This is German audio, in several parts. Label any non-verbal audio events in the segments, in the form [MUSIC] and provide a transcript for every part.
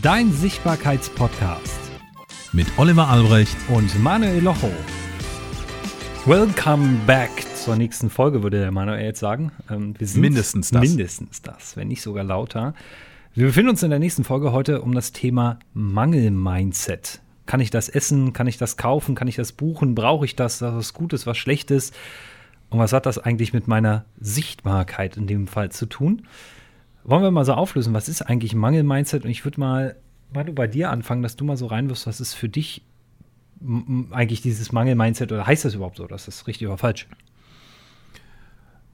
dein Sichtbarkeitspodcast mit Oliver Albrecht und Manuel Locho. Welcome back zur nächsten Folge, würde der Manuel jetzt sagen. Ähm, wir sind mindestens das. Mindestens das, wenn nicht sogar lauter. Wir befinden uns in der nächsten Folge heute um das Thema Mangel-Mindset. Kann ich das essen? Kann ich das kaufen? Kann ich das buchen? Brauche ich das? Was Gutes, was Schlechtes? Und was hat das eigentlich mit meiner Sichtbarkeit in dem Fall zu tun? Wollen wir mal so auflösen, was ist eigentlich Mangel-Mindset? Und ich würde mal, mal bei dir anfangen, dass du mal so reinwirfst, was ist für dich eigentlich dieses Mangel-Mindset oder heißt das überhaupt so? Das ist richtig oder falsch?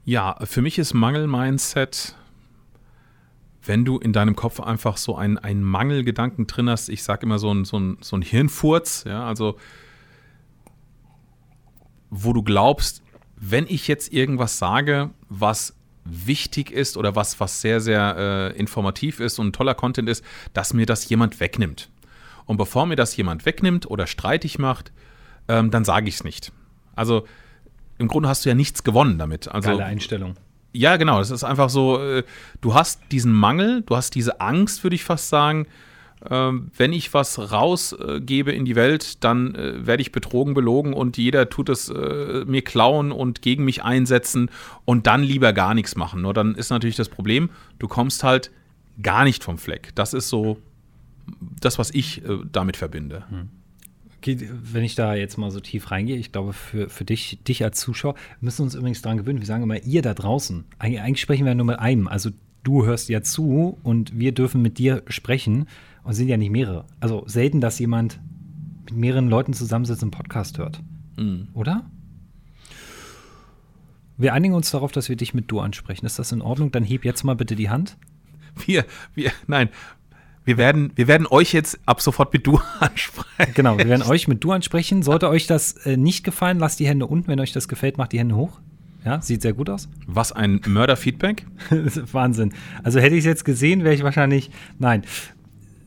Ja, für mich ist Mangel-Mindset, wenn du in deinem Kopf einfach so einen, einen Mangelgedanken drin hast, ich sage immer so ein, so, ein, so ein Hirnfurz, ja, also wo du glaubst, wenn ich jetzt irgendwas sage, was wichtig ist oder was, was sehr, sehr äh, informativ ist und toller Content ist, dass mir das jemand wegnimmt. Und bevor mir das jemand wegnimmt oder streitig macht, ähm, dann sage ich es nicht. Also im Grunde hast du ja nichts gewonnen damit. Also, Geile Einstellung. Ja, genau. Es ist einfach so, äh, du hast diesen Mangel, du hast diese Angst, würde ich fast sagen, wenn ich was rausgebe in die Welt, dann äh, werde ich betrogen, belogen und jeder tut es äh, mir klauen und gegen mich einsetzen und dann lieber gar nichts machen. Nur dann ist natürlich das Problem, du kommst halt gar nicht vom Fleck. Das ist so das, was ich äh, damit verbinde. Hm. Okay, wenn ich da jetzt mal so tief reingehe, ich glaube, für, für dich, dich als Zuschauer, müssen wir uns übrigens daran gewöhnen. Wir sagen immer, ihr da draußen. Eigentlich sprechen wir nur mit einem. Also du hörst ja zu und wir dürfen mit dir sprechen. Und sind ja nicht mehrere. Also selten, dass jemand mit mehreren Leuten zusammensitzt und einen Podcast hört. Mhm. Oder? Wir einigen uns darauf, dass wir dich mit du ansprechen. Ist das in Ordnung? Dann heb jetzt mal bitte die Hand. Wir, wir, nein, wir werden, wir werden euch jetzt ab sofort mit du [LAUGHS] ansprechen. Genau, wir werden euch mit du ansprechen. Sollte euch das äh, nicht gefallen, lasst die Hände unten. Wenn euch das gefällt, macht die Hände hoch. Ja, sieht sehr gut aus. Was ein Mörder-Feedback? [LAUGHS] Wahnsinn. Also hätte ich es jetzt gesehen, wäre ich wahrscheinlich. Nein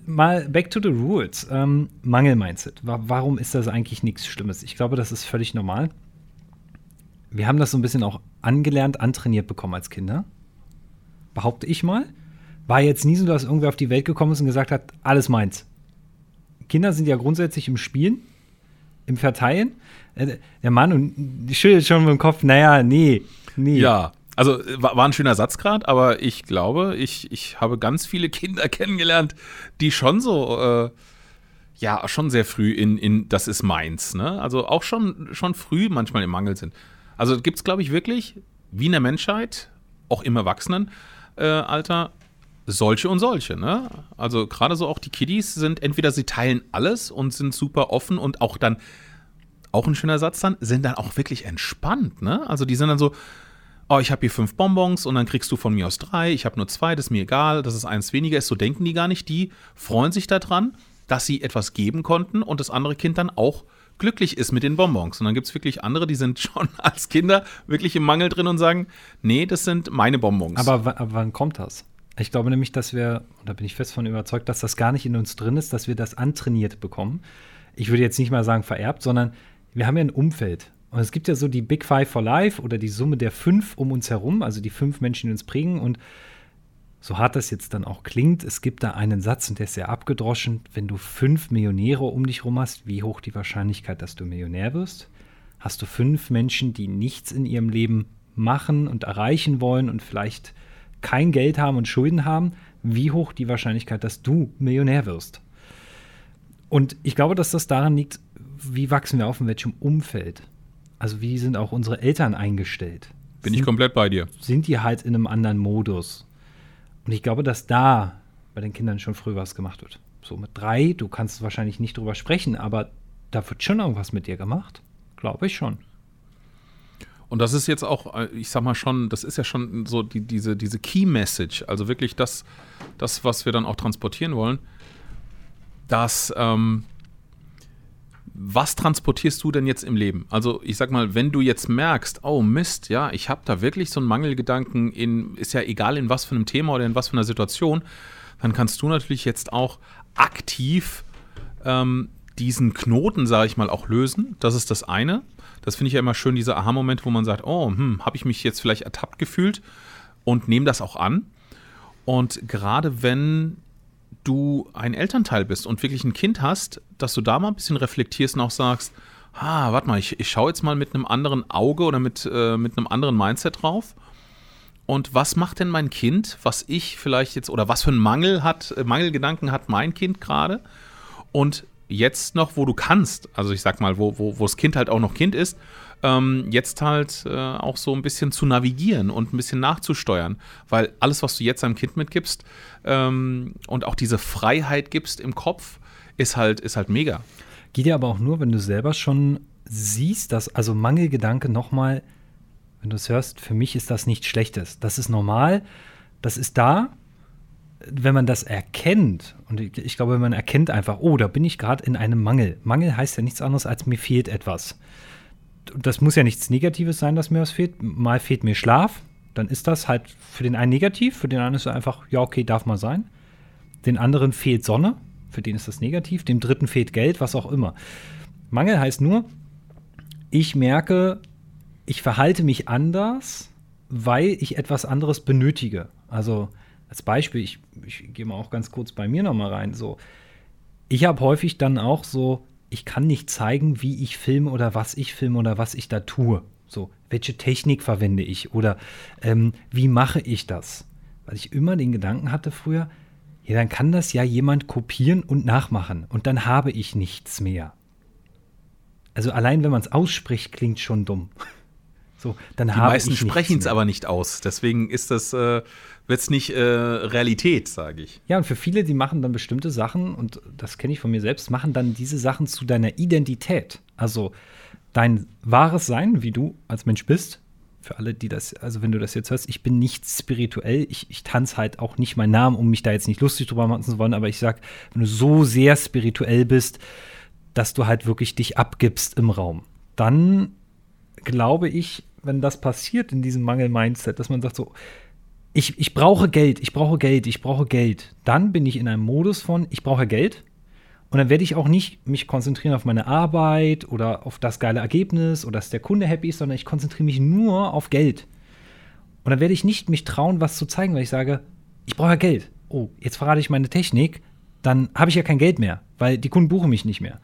mal back to the rules. Ähm, Mangel-Mindset. Warum ist das eigentlich nichts Schlimmes? Ich glaube, das ist völlig normal. Wir haben das so ein bisschen auch angelernt, antrainiert bekommen als Kinder. Behaupte ich mal. War jetzt nie so, dass irgendwer auf die Welt gekommen ist und gesagt hat, alles meins. Kinder sind ja grundsätzlich im Spielen, im Verteilen. Äh, der Mann und schüttelt schon mit dem Kopf, naja, nee, nee. Ja, also war, war ein schöner Satz gerade, aber ich glaube, ich, ich habe ganz viele [LAUGHS] Kinder kennengelernt, die schon so, äh, ja, schon sehr früh in, in das ist meins, ne? Also auch schon, schon früh manchmal im Mangel sind. Also gibt es, glaube ich, wirklich, wie in der Menschheit, auch im Erwachsenenalter, äh, solche und solche, ne? Also gerade so auch die Kiddies sind, entweder sie teilen alles und sind super offen und auch dann, auch ein schöner Satz dann, sind dann auch wirklich entspannt, ne? Also die sind dann so, oh, ich habe hier fünf Bonbons und dann kriegst du von mir aus drei, ich habe nur zwei, das ist mir egal, dass es eins weniger ist, so denken die gar nicht. Die freuen sich daran, dass sie etwas geben konnten und das andere Kind dann auch glücklich ist mit den Bonbons. Und dann gibt es wirklich andere, die sind [LAUGHS] schon als Kinder wirklich im Mangel drin und sagen, nee, das sind meine Bonbons. Aber, aber wann kommt das? Ich glaube nämlich, dass wir, und da bin ich fest von überzeugt, dass das gar nicht in uns drin ist, dass wir das antrainiert bekommen. Ich würde jetzt nicht mal sagen vererbt, sondern wir haben ja ein Umfeld. Und es gibt ja so die Big Five for Life oder die Summe der fünf um uns herum, also die fünf Menschen, die uns prägen. Und so hart das jetzt dann auch klingt, es gibt da einen Satz und der ist sehr abgedroschen. Wenn du fünf Millionäre um dich herum hast, wie hoch die Wahrscheinlichkeit, dass du Millionär wirst? Hast du fünf Menschen, die nichts in ihrem Leben machen und erreichen wollen und vielleicht kein Geld haben und Schulden haben, wie hoch die Wahrscheinlichkeit, dass du Millionär wirst? Und ich glaube, dass das daran liegt, wie wachsen wir auf, in welchem Umfeld. Also wie sind auch unsere Eltern eingestellt? Bin sind, ich komplett bei dir. Sind die halt in einem anderen Modus? Und ich glaube, dass da bei den Kindern schon früh was gemacht wird. So mit drei, du kannst wahrscheinlich nicht drüber sprechen, aber da wird schon irgendwas mit dir gemacht. Glaube ich schon. Und das ist jetzt auch, äh, ich sag mal schon, das ist ja schon so die, diese, diese Key Message, also wirklich das, das, was wir dann auch transportieren wollen, dass ähm, was transportierst du denn jetzt im Leben? Also ich sag mal, wenn du jetzt merkst, oh Mist, ja, ich habe da wirklich so einen Mangelgedanken in, ist ja egal in was für einem Thema oder in was für einer Situation, dann kannst du natürlich jetzt auch aktiv ähm, diesen Knoten, sage ich mal, auch lösen. Das ist das eine. Das finde ich ja immer schön, dieser Aha-Moment, wo man sagt, oh, hm, habe ich mich jetzt vielleicht ertappt gefühlt und nehme das auch an. Und gerade wenn du ein Elternteil bist und wirklich ein Kind hast, dass du da mal ein bisschen reflektierst und auch sagst, ah, warte mal, ich, ich schaue jetzt mal mit einem anderen Auge oder mit, äh, mit einem anderen Mindset drauf. Und was macht denn mein Kind, was ich vielleicht jetzt, oder was für einen Mangel hat, äh, Mangelgedanken hat mein Kind gerade? Und jetzt noch, wo du kannst, also ich sag mal, wo, wo, wo das Kind halt auch noch Kind ist, ähm, jetzt halt äh, auch so ein bisschen zu navigieren und ein bisschen nachzusteuern. Weil alles, was du jetzt deinem Kind mitgibst ähm, und auch diese Freiheit gibst im Kopf, ist halt, ist halt mega. Geht ja aber auch nur, wenn du selber schon siehst, dass, also Mangelgedanke nochmal, wenn du es hörst, für mich ist das nichts Schlechtes. Das ist normal, das ist da. Wenn man das erkennt, und ich, ich glaube, wenn man erkennt einfach, oh, da bin ich gerade in einem Mangel. Mangel heißt ja nichts anderes, als mir fehlt etwas. Das muss ja nichts Negatives sein, dass mir was fehlt. Mal fehlt mir Schlaf, dann ist das halt für den einen negativ, für den anderen ist es einfach, ja, okay, darf mal sein. Den anderen fehlt Sonne, für den ist das negativ, dem dritten fehlt Geld, was auch immer. Mangel heißt nur, ich merke, ich verhalte mich anders, weil ich etwas anderes benötige. Also als Beispiel, ich, ich gehe mal auch ganz kurz bei mir nochmal rein. So, ich habe häufig dann auch so, ich kann nicht zeigen, wie ich filme oder was ich filme oder was ich da tue. So, welche Technik verwende ich oder ähm, wie mache ich das? Weil ich immer den Gedanken hatte früher, ja, dann kann das ja jemand kopieren und nachmachen und dann habe ich nichts mehr. Also allein wenn man es ausspricht, klingt schon dumm. [LAUGHS] So, dann Die meisten sprechen es aber nicht aus. Deswegen ist das äh, wird es nicht äh, Realität, sage ich. Ja, und für viele, die machen dann bestimmte Sachen, und das kenne ich von mir selbst, machen dann diese Sachen zu deiner Identität. Also dein wahres Sein, wie du als Mensch bist, für alle, die das, also wenn du das jetzt hörst, ich bin nicht spirituell, ich, ich tanze halt auch nicht meinen Namen, um mich da jetzt nicht lustig drüber machen zu wollen, aber ich sag, wenn du so sehr spirituell bist, dass du halt wirklich dich abgibst im Raum, dann glaube ich, wenn das passiert in diesem Mangel-Mindset, dass man sagt so, ich, ich brauche Geld, ich brauche Geld, ich brauche Geld, dann bin ich in einem Modus von, ich brauche Geld, und dann werde ich auch nicht mich konzentrieren auf meine Arbeit oder auf das geile Ergebnis oder dass der Kunde happy ist, sondern ich konzentriere mich nur auf Geld. Und dann werde ich nicht mich trauen, was zu zeigen, weil ich sage, ich brauche Geld. Oh, jetzt verrate ich meine Technik, dann habe ich ja kein Geld mehr, weil die Kunden buchen mich nicht mehr.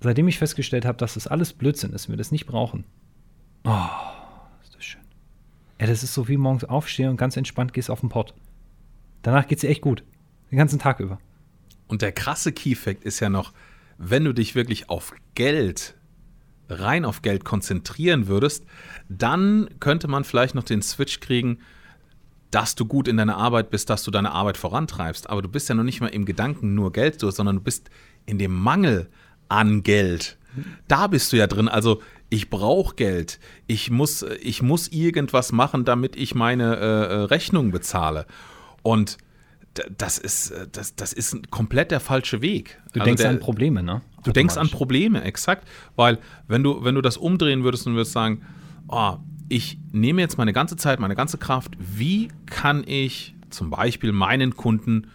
Seitdem ich festgestellt habe, dass das alles Blödsinn ist, wir das nicht brauchen. Oh. Ja, das ist so wie morgens aufstehen und ganz entspannt gehst auf den Pott. Danach geht es dir echt gut. Den ganzen Tag über. Und der krasse Key-Fact ist ja noch, wenn du dich wirklich auf Geld, rein auf Geld konzentrieren würdest, dann könnte man vielleicht noch den Switch kriegen, dass du gut in deiner Arbeit bist, dass du deine Arbeit vorantreibst. Aber du bist ja noch nicht mal im Gedanken nur Geld, sondern du bist in dem Mangel an Geld. Da bist du ja drin. Also ich brauche Geld. Ich muss, ich muss irgendwas machen, damit ich meine äh, äh Rechnung bezahle. Und das ist, äh, das, das ist komplett der falsche Weg. Du also denkst der, an Probleme, ne? Du denkst an Probleme, exakt. Weil, wenn du, wenn du das umdrehen würdest und würdest sagen, oh, ich nehme jetzt meine ganze Zeit, meine ganze Kraft, wie kann ich zum Beispiel meinen Kunden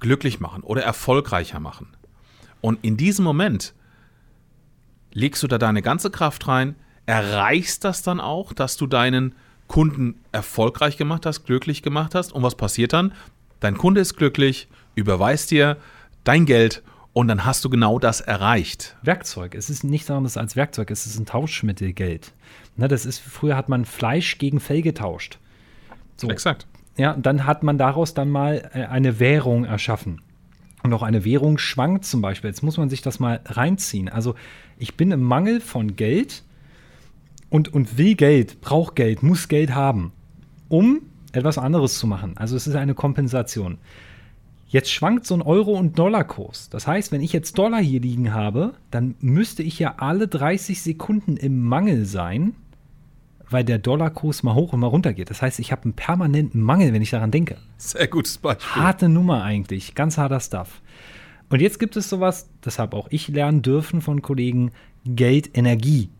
glücklich machen oder erfolgreicher machen? Und in diesem Moment legst du da deine ganze Kraft rein, erreichst das dann auch, dass du deinen Kunden erfolgreich gemacht hast, glücklich gemacht hast. Und was passiert dann? Dein Kunde ist glücklich, überweist dir dein Geld und dann hast du genau das erreicht. Werkzeug. Es ist nichts anderes als Werkzeug. Es ist ein Tauschmittelgeld. Ne, das ist, früher hat man Fleisch gegen Fell getauscht. So. Exakt. Ja, und dann hat man daraus dann mal äh, eine Währung erschaffen. Und auch eine Währung schwankt zum Beispiel. Jetzt muss man sich das mal reinziehen. Also ich bin im Mangel von Geld und, und will Geld, brauche Geld, muss Geld haben, um etwas anderes zu machen. Also es ist eine Kompensation. Jetzt schwankt so ein Euro- und Dollarkurs. Das heißt, wenn ich jetzt Dollar hier liegen habe, dann müsste ich ja alle 30 Sekunden im Mangel sein, weil der Dollarkurs mal hoch und mal runter geht. Das heißt, ich habe einen permanenten Mangel, wenn ich daran denke. Sehr gutes Beispiel. Harte Nummer eigentlich, ganz harter Stuff. Und jetzt gibt es sowas, das habe auch ich lernen dürfen von Kollegen, Geldenergie.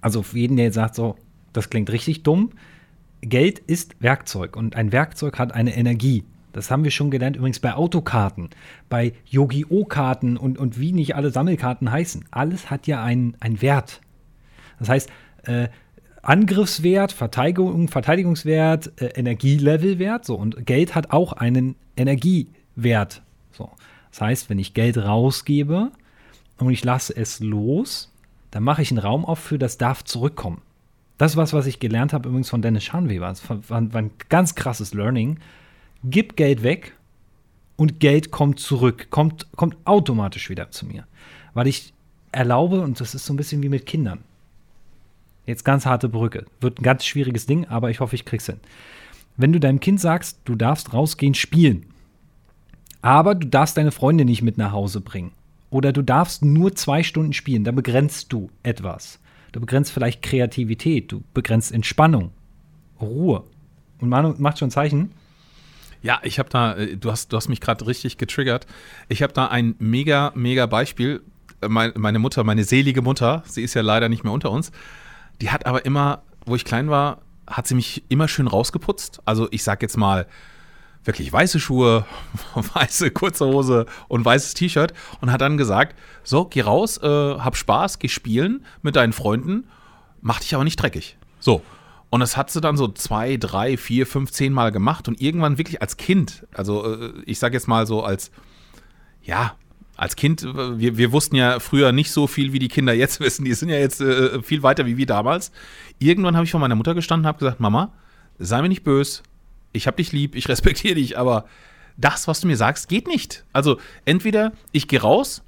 Also für jeden, der jetzt sagt, so, das klingt richtig dumm, Geld ist Werkzeug und ein Werkzeug hat eine Energie. Das haben wir schon gelernt übrigens bei Autokarten, bei Yogi-O-Karten und, und wie nicht alle Sammelkarten heißen. Alles hat ja einen, einen Wert. Das heißt, äh, Angriffswert, Verteidigung, Verteidigungswert, äh, Energielevelwert, so und Geld hat auch einen Energiewert. wert. So. Das heißt, wenn ich Geld rausgebe und ich lasse es los, dann mache ich einen Raum auf für das darf zurückkommen. Das ist was, was ich gelernt habe übrigens von Dennis Schanweber. Das war, ein ganz krasses Learning. Gib Geld weg und Geld kommt zurück, kommt, kommt automatisch wieder zu mir. Weil ich erlaube, und das ist so ein bisschen wie mit Kindern. Jetzt ganz harte Brücke. Wird ein ganz schwieriges Ding, aber ich hoffe, ich krieg's hin. Wenn du deinem Kind sagst, du darfst rausgehen spielen, aber du darfst deine Freunde nicht mit nach Hause bringen. Oder du darfst nur zwei Stunden spielen, da begrenzt du etwas. Du begrenzt vielleicht Kreativität, du begrenzt Entspannung, Ruhe. Und Manu macht schon Zeichen. Ja, ich habe da, äh, du hast, du hast mich gerade richtig getriggert. Ich habe da ein mega, mega Beispiel. Äh, meine Mutter, meine selige Mutter, sie ist ja leider nicht mehr unter uns, die hat aber immer, wo ich klein war, hat sie mich immer schön rausgeputzt. Also ich sag jetzt mal, wirklich weiße Schuhe, [LAUGHS] weiße kurze Hose und weißes T-Shirt und hat dann gesagt, so, geh raus, äh, hab Spaß, geh spielen mit deinen Freunden, mach dich aber nicht dreckig. So. Und das hat sie dann so zwei, drei, vier, fünf, zehn Mal gemacht und irgendwann wirklich als Kind, also äh, ich sag jetzt mal so als, ja, als Kind, äh, wir, wir wussten ja früher nicht so viel, wie die Kinder jetzt [LAUGHS] wissen. Die sind ja jetzt äh, viel weiter wie wir damals. Irgendwann habe ich vor meiner Mutter gestanden und habe gesagt, Mama, sei mir nicht böse, ich habe dich lieb, ich respektiere dich, aber das, was du mir sagst, geht nicht. Also entweder ich gehe raus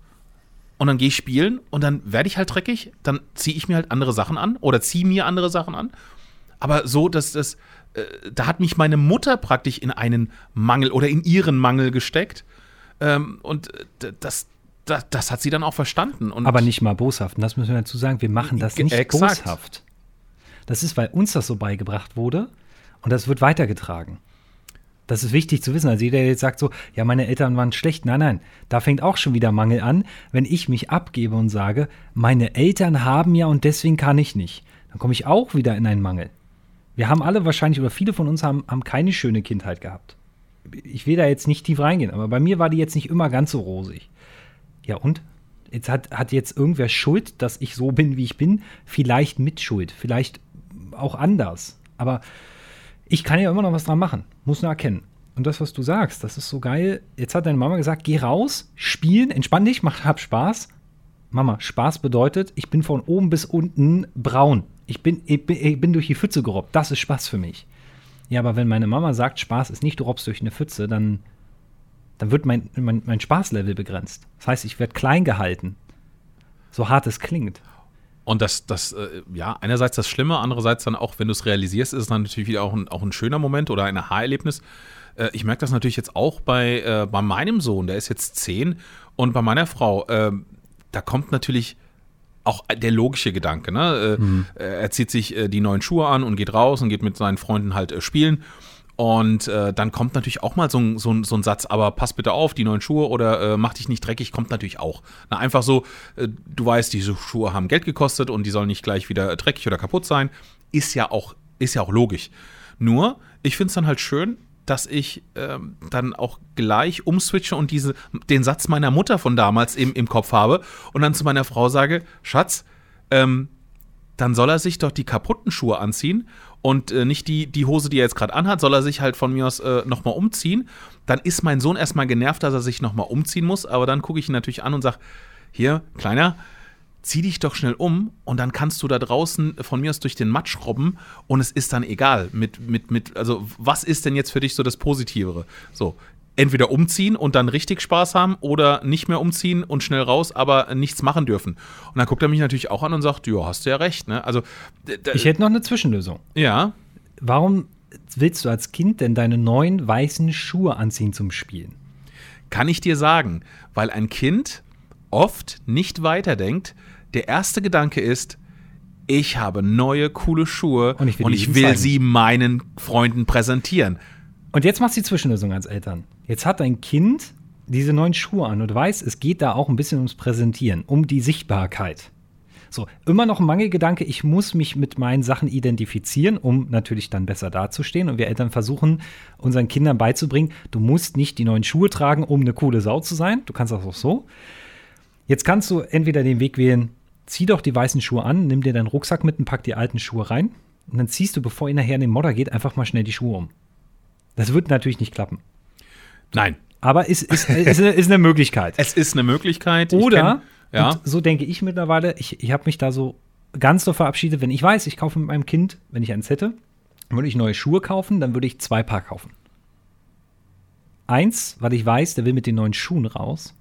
und dann gehe ich spielen und dann werde ich halt dreckig, dann ziehe ich mir halt andere Sachen an oder ziehe mir andere Sachen an. Aber so, dass das, äh, da hat mich meine Mutter praktisch in einen Mangel oder in ihren Mangel gesteckt. Ähm, und äh, das, das, das, hat sie dann auch verstanden. Und aber nicht mal boshaft. Und das müssen wir dazu sagen, wir machen das nicht exakt. boshaft. Das ist, weil uns das so beigebracht wurde und das wird weitergetragen. Das ist wichtig zu wissen. Also jeder, der jetzt sagt so, ja, meine Eltern waren schlecht. Nein, nein, da fängt auch schon wieder Mangel an, wenn ich mich abgebe und sage, meine Eltern haben ja und deswegen kann ich nicht. Dann komme ich auch wieder in einen Mangel. Wir haben alle wahrscheinlich, oder viele von uns haben, haben keine schöne Kindheit gehabt. Ich will da jetzt nicht tief reingehen, aber bei mir war die jetzt nicht immer ganz so rosig. Ja, und? Jetzt hat, hat jetzt irgendwer Schuld, dass ich so bin, wie ich bin? Vielleicht mit Schuld, vielleicht auch anders. Aber ich kann ja immer noch was dran machen, muss nur erkennen. Und das, was du sagst, das ist so geil. Jetzt hat deine Mama gesagt, geh raus, spielen, entspann dich, mach, hab Spaß. Mama, Spaß bedeutet, ich bin von oben bis unten braun. Ich bin, ich bin, ich bin durch die Pfütze gerobbt. Das ist Spaß für mich. Ja, aber wenn meine Mama sagt, Spaß ist nicht, du robbst durch eine Pfütze, dann, dann wird mein, mein, mein Spaßlevel begrenzt. Das heißt, ich werde klein gehalten. So hart es klingt. Und das, das, äh, ja, einerseits das Schlimme, andererseits dann auch, wenn du es realisierst, ist es dann natürlich wieder auch ein, auch ein schöner Moment oder ein Aha-Erlebnis. Äh, ich merke das natürlich jetzt auch bei, äh, bei meinem Sohn, der ist jetzt zehn, und bei meiner Frau, äh, da kommt natürlich auch der logische Gedanke. Ne? Mhm. Er zieht sich die neuen Schuhe an und geht raus und geht mit seinen Freunden halt spielen. Und äh, dann kommt natürlich auch mal so ein, so, so ein, Satz, aber pass bitte auf, die neuen Schuhe oder äh, mach dich nicht dreckig, kommt natürlich auch. Na, einfach so, äh, du weißt, diese Schuhe haben Geld gekostet und die sollen nicht gleich wieder dreckig oder kaputt sein. Ist ja auch, ist ja auch logisch. Nur, ich finde es dann halt schön, dass ich ähm, dann auch gleich umswitche und diese, den Satz meiner Mutter von damals im, im Kopf habe und dann zu meiner Frau sage, Schatz, ähm, dann soll er sich doch die kaputten Schuhe anziehen und äh, nicht die, die Hose, die er jetzt gerade anhat, soll er sich halt von mir aus äh, nochmal umziehen. Dann ist mein Sohn erstmal genervt, dass er sich nochmal umziehen muss, aber dann gucke ich ihn natürlich an und sage, hier, Kleiner, zieh dich doch schnell um und dann kannst du da draußen von mir aus durch den Matsch robben und es ist dann egal mit, mit, mit, also was ist denn jetzt für dich so das Positivere? So, entweder umziehen und dann richtig Spaß haben oder nicht mehr umziehen und schnell raus, aber nichts machen dürfen. Und dann guckt er mich natürlich auch an und sagt, ja, hast du ja recht. Ne? Also, ich hätte noch eine Zwischenlösung. Ja. Warum willst du als Kind denn deine neuen weißen Schuhe anziehen zum Spielen? Kann ich dir sagen, weil ein Kind oft nicht weiterdenkt. Der erste Gedanke ist, ich habe neue, coole Schuhe und ich will, und ich will sie meinen Freunden präsentieren. Und jetzt machst du die Zwischenlösung als Eltern. Jetzt hat dein Kind diese neuen Schuhe an und weiß, es geht da auch ein bisschen ums Präsentieren, um die Sichtbarkeit. So, immer noch ein Mangelgedanke, ich muss mich mit meinen Sachen identifizieren, um natürlich dann besser dazustehen. Und wir Eltern versuchen unseren Kindern beizubringen, du musst nicht die neuen Schuhe tragen, um eine coole Sau zu sein. Du kannst das auch so. Jetzt kannst du entweder den Weg wählen, zieh doch die weißen Schuhe an, nimm dir deinen Rucksack mit und pack die alten Schuhe rein. Und dann ziehst du, bevor ihr nachher in den Modder geht, einfach mal schnell die Schuhe um. Das wird natürlich nicht klappen. Nein. Aber ist, ist, ist, ist eine Möglichkeit. [LAUGHS] Es ist eine Möglichkeit. Ich Oder, kenn- ja. so denke ich mittlerweile, ich, ich habe mich da so ganz so verabschiedet, wenn ich weiß, ich kaufe mit meinem Kind, wenn ich eins hätte, würde ich neue Schuhe kaufen, dann würde ich zwei Paar kaufen. Eins, weil ich weiß, der will mit den neuen Schuhen raus.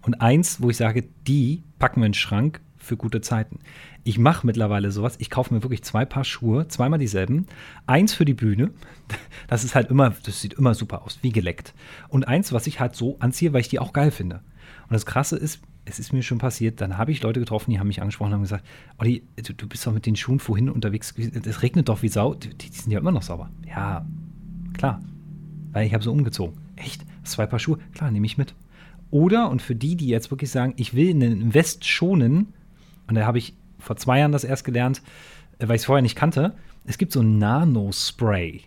Und eins, wo ich sage, die packen wir in den Schrank für gute Zeiten. Ich mache mittlerweile sowas. Ich kaufe mir wirklich zwei Paar Schuhe, zweimal dieselben. Eins für die Bühne. [LAUGHS] Das ist halt immer, das sieht immer super aus, wie geleckt. Und eins, was ich halt so anziehe, weil ich die auch geil finde. Und das Krasse ist, es ist mir schon passiert, dann habe ich Leute getroffen, die haben mich angesprochen und haben gesagt, Olli, du, du bist doch mit den Schuhen vorhin unterwegs, es regnet doch wie Sau, die, die sind ja immer noch sauber. Ja, klar, weil ich habe so umgezogen. Echt? Zwei Paar Schuhe? Klar, nehme ich mit. Oder, und für die, die jetzt wirklich sagen, ich will einen Invest schonen, und da habe ich vor zwei Jahren das erst gelernt, äh, weil ich es vorher nicht kannte, es gibt so ein Nano-Spray.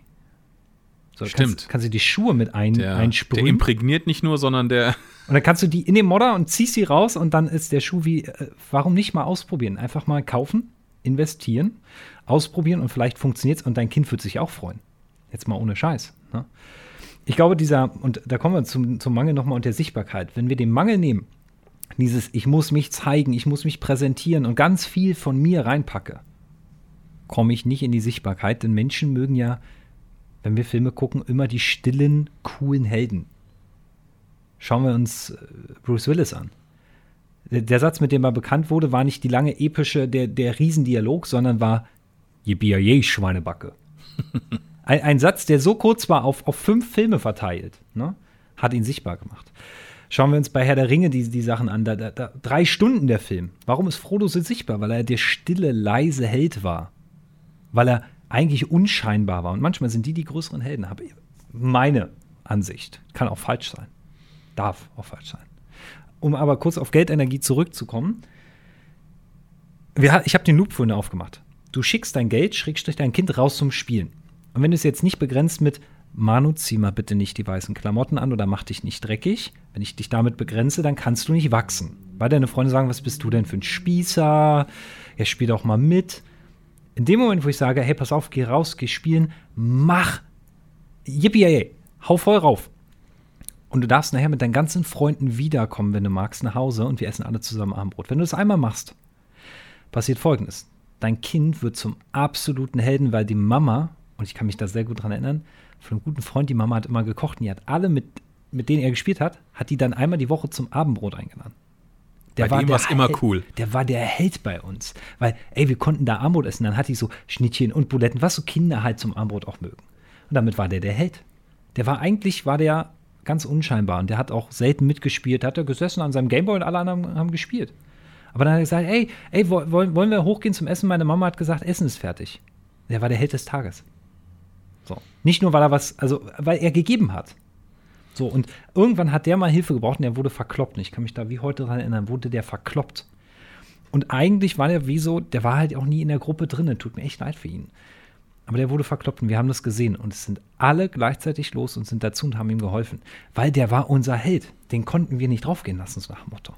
So, Stimmt. Kannst, kannst du die Schuhe mit ein, Der, der einsprühen. imprägniert nicht nur, sondern der. Und dann kannst du die in den Modder und ziehst sie raus und dann ist der Schuh wie, äh, warum nicht mal ausprobieren? Einfach mal kaufen, investieren, ausprobieren und vielleicht funktioniert es und dein Kind wird sich auch freuen. Jetzt mal ohne Scheiß. Ne? Ich glaube, dieser, und da kommen wir zum, zum Mangel nochmal und der Sichtbarkeit. Wenn wir den Mangel nehmen, dieses, ich muss mich zeigen, ich muss mich präsentieren und ganz viel von mir reinpacke, komme ich nicht in die Sichtbarkeit, denn Menschen mögen ja, wenn wir Filme gucken, immer die stillen, coolen Helden. Schauen wir uns äh, Bruce Willis an. Der, Satz, mit dem er bekannt wurde, war nicht die lange epische, der, der Riesendialog, sondern war Yippie Schweinebacke. [LAUGHS] ein, ein Satz, der so kurz war, auf, auf fünf Filme verteilt, ne? hat ihn sichtbar gemacht. Schauen wir uns bei Herr der Ringe die, die Sachen an. Da, da, da, drei Stunden der Film. Warum ist Frodo so sichtbar? Weil er der stille, leise Held war. Weil er eigentlich unscheinbar war. Und manchmal sind die die größeren Helden. Habe meine Ansicht. Kann auch falsch sein. Darf auch falsch sein. Um aber kurz auf Geldenergie zurückzukommen. Wir, ich habe den Loop vorhin aufgemacht. Du schickst dein Geld, schrägstrich dein Kind raus zum Spielen. Und wenn du es jetzt nicht begrenzt mit Manu, zieh mal bitte nicht die weißen Klamotten an oder mach dich nicht dreckig. Wenn ich dich damit begrenze, dann kannst du nicht wachsen. Weil deine Freunde sagen, was bist du denn für ein Spießer? Ja, spiel doch mal mit. In dem Moment, wo ich sage, hey, pass auf, geh raus, geh spielen, mach. Yippie, hau voll rauf. Und du darfst nachher mit deinen ganzen Freunden wiederkommen, wenn du magst, nach Hause und wir essen alle zusammen Abendbrot. Wenn du das einmal machst, passiert folgendes. Dein Kind wird zum absoluten Helden, weil die Mama, und ich kann mich da sehr gut dran erinnern, von einem guten Freund, die Mama hat immer gekocht und die hat alle, mit, mit denen er gespielt hat, hat die dann einmal die Woche zum Abendbrot eingeladen. Bei dem der war's immer cool. Der war der Held bei uns. Weil, ey, wir konnten da Abendbrot essen. Dann hatte ich so Schnittchen und Buletten, was so Kinder halt zum Abendbrot auch mögen. Und damit war der der Held. Der war eigentlich, war der ganz unscheinbar. Und der hat auch selten mitgespielt. Hat er gesessen an seinem Gameboy und alle anderen haben gespielt. Aber dann hat er gesagt, ey, ey, wo- wollen, wollen wir hochgehen zum Essen? Meine Mama hat gesagt, Essen ist fertig. Der war der Held des Tages. So. Nicht nur, weil er was, also, weil er gegeben hat. So, und irgendwann hat der mal Hilfe gebraucht und der wurde verkloppt. Und ich kann mich da wie heute daran erinnern, wurde der verkloppt. Und eigentlich war der wie so, der war halt auch nie in der Gruppe drin. Tut mir echt leid für ihn. Aber der wurde verkloppt und wir haben das gesehen. Und es sind alle gleichzeitig los und sind dazu und haben ihm geholfen. Weil der war unser Held. Den konnten wir nicht draufgehen lassen, so nach Motto.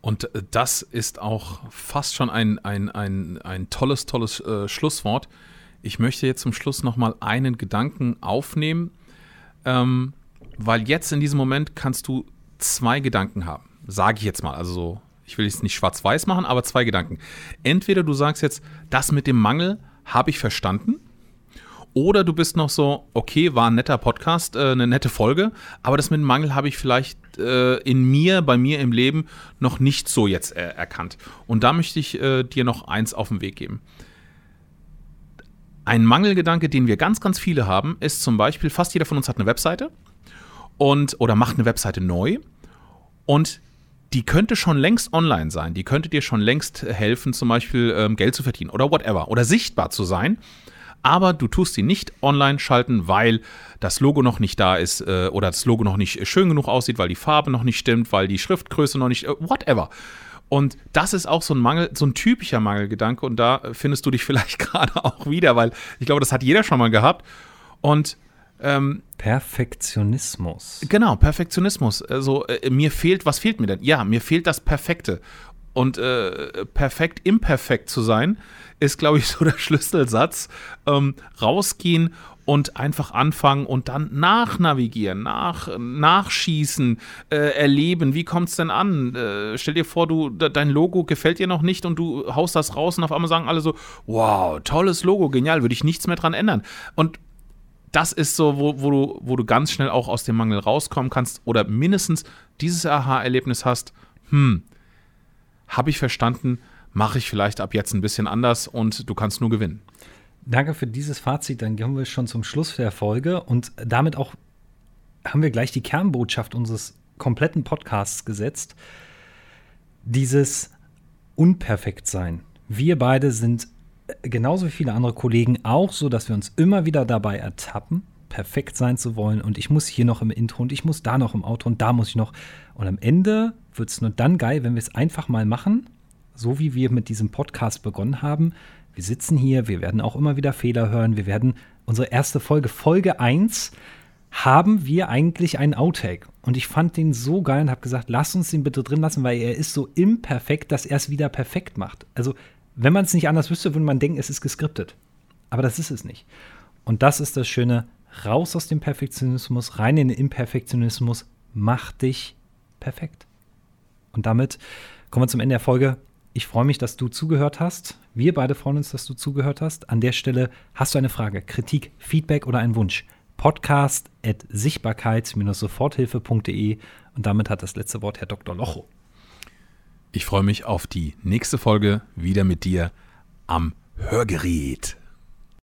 Und äh, das ist auch fast schon ein, ein, ein, ein tolles, tolles äh, Schlusswort. Ich möchte jetzt zum Schluss nochmal einen Gedanken aufnehmen, ähm, weil jetzt in diesem Moment kannst du zwei Gedanken haben. Sage ich jetzt mal. Also so, ich will es nicht schwarz-weiß machen, aber zwei Gedanken. Entweder du sagst jetzt, das mit dem Mangel habe ich verstanden. Oder du bist noch so, okay, war ein netter Podcast, äh, eine nette Folge, aber das mit dem Mangel habe ich vielleicht äh, in mir, bei mir im Leben noch nicht so jetzt äh, erkannt. Und da möchte ich äh, dir noch eins auf den Weg geben. Ein Mangelgedanke, den wir ganz, ganz viele haben, ist zum Beispiel, fast jeder von uns hat eine Webseite und oder macht eine Webseite neu und die könnte schon längst online sein, die könnte dir schon längst helfen, zum Beispiel ähm, Geld zu verdienen oder whatever oder sichtbar zu sein. Aber du tust sie nicht online schalten, weil das Logo noch nicht da ist äh, oder das Logo noch nicht schön genug aussieht, weil die Farbe noch nicht stimmt, weil die Schriftgröße noch nicht, äh, whatever. Und das ist auch so ein Mangel, so ein typischer Mangelgedanke und da findest du dich vielleicht [LAUGHS] gerade auch wieder, weil ich glaube, das hat jeder schon mal gehabt. Und ähm, Perfektionismus. Genau, Perfektionismus. Also äh, mir fehlt, was fehlt mir denn? Ja, mir fehlt das Perfekte. Und äh, perfekt imperfekt zu sein, ist, glaube ich, [LAUGHS] so der Schlüsselsatz. Ähm, rausgehen und einfach anfangen und dann nachnavigieren, nach, nachschießen, äh, erleben. Wie kommt es denn an? Äh, stell dir vor, du, dein Logo gefällt dir noch nicht und du haust das raus und auf einmal sagen alle so, wow, tolles Logo, genial, würde ich nichts mehr dran ändern. Und das ist so, wo, wo, du, wo du ganz schnell auch aus dem Mangel rauskommen kannst oder mindestens dieses Aha-Erlebnis hast, hm, habe ich verstanden, mache ich vielleicht ab jetzt ein bisschen anders und du kannst nur gewinnen. Danke für dieses Fazit. Dann kommen wir schon zum Schluss der Folge und damit auch haben wir gleich die Kernbotschaft unseres kompletten Podcasts gesetzt. Dieses Unperfektsein. Wir beide sind genauso wie viele andere Kollegen auch so, dass wir uns immer wieder dabei ertappen, perfekt sein zu wollen. Und ich muss hier noch im Intro und ich muss da noch im Auto und da muss ich noch. Und am Ende wird es nur dann geil, wenn wir es einfach mal machen, so wie wir mit diesem Podcast begonnen haben. Wir sitzen hier, wir werden auch immer wieder Fehler hören. Wir werden unsere erste Folge, Folge 1, haben wir eigentlich einen Outtake. Und ich fand den so geil und habe gesagt, lass uns den bitte drin lassen, weil er ist so imperfekt, dass er es wieder perfekt macht. Also wenn man es nicht anders wüsste, würde man denken, es ist geskriptet. Aber das ist es nicht. Und das ist das Schöne, raus aus dem Perfektionismus, rein in den Imperfektionismus, mach dich perfekt. Und damit kommen wir zum Ende der Folge. Ich freue mich, dass du zugehört hast. Wir beide freuen uns, dass du zugehört hast. An der Stelle hast du eine Frage, Kritik, Feedback oder einen Wunsch. Podcast at sichtbarkeits-soforthilfe.de und damit hat das letzte Wort Herr Dr. Locho. Ich freue mich auf die nächste Folge wieder mit dir am Hörgerät.